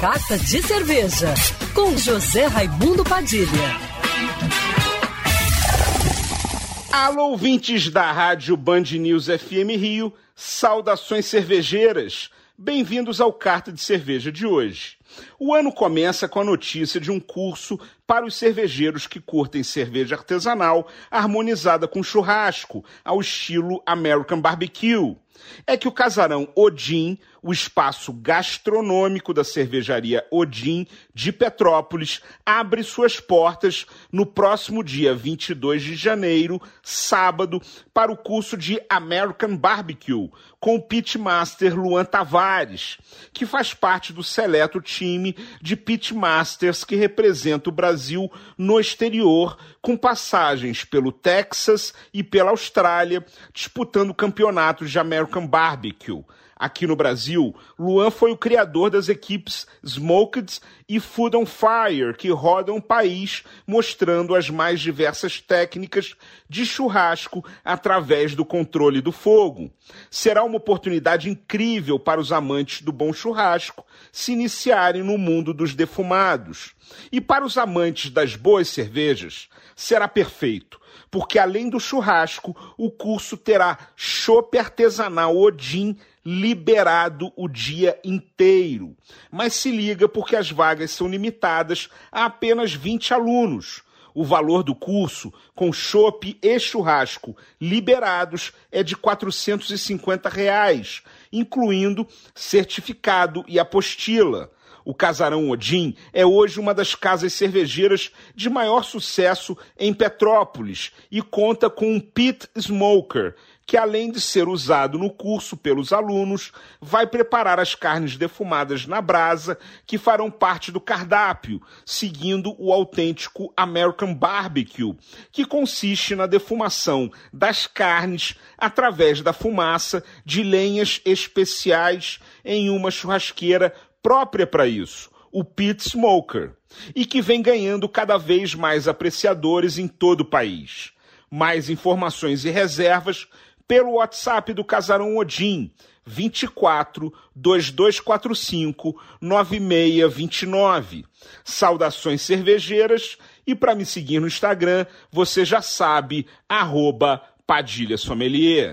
Carta de Cerveja, com José Raimundo Padilha. Alô, ouvintes da Rádio Band News FM Rio, saudações cervejeiras. Bem-vindos ao Carta de Cerveja de hoje. O ano começa com a notícia de um curso para os cervejeiros que curtem cerveja artesanal harmonizada com churrasco, ao estilo American Barbecue. É que o casarão Odin, o espaço gastronômico da cervejaria Odin de Petrópolis, abre suas portas no próximo dia 22 de janeiro, sábado, para o curso de American Barbecue, com o pitmaster Luan Tavares, que faz parte do seleto time de pitmasters que representa o Brasil no exterior, com passagens pelo Texas e pela Austrália, disputando campeonatos de American Barbecue. Aqui no Brasil, Luan foi o criador das equipes Smoked e Food on Fire, que rodam o país mostrando as mais diversas técnicas de churrasco através do controle do fogo. Será uma oportunidade incrível para os amantes do bom churrasco se iniciarem no mundo dos defumados. E para os amantes das boas cervejas, será perfeito porque além do churrasco, o curso terá chopp artesanal Odin liberado o dia inteiro. Mas se liga porque as vagas são limitadas a apenas 20 alunos. O valor do curso, com chopp e churrasco liberados, é de 450 reais, incluindo certificado e apostila. O Casarão Odin é hoje uma das casas cervejeiras de maior sucesso em Petrópolis e conta com um pit smoker, que além de ser usado no curso pelos alunos, vai preparar as carnes defumadas na brasa que farão parte do cardápio, seguindo o autêntico American Barbecue, que consiste na defumação das carnes através da fumaça de lenhas especiais em uma churrasqueira própria para isso, o Pit Smoker, e que vem ganhando cada vez mais apreciadores em todo o país. Mais informações e reservas pelo WhatsApp do Casarão Odin, 24 2245 9629. Saudações cervejeiras e para me seguir no Instagram, você já sabe, arroba Padilha Sommelier.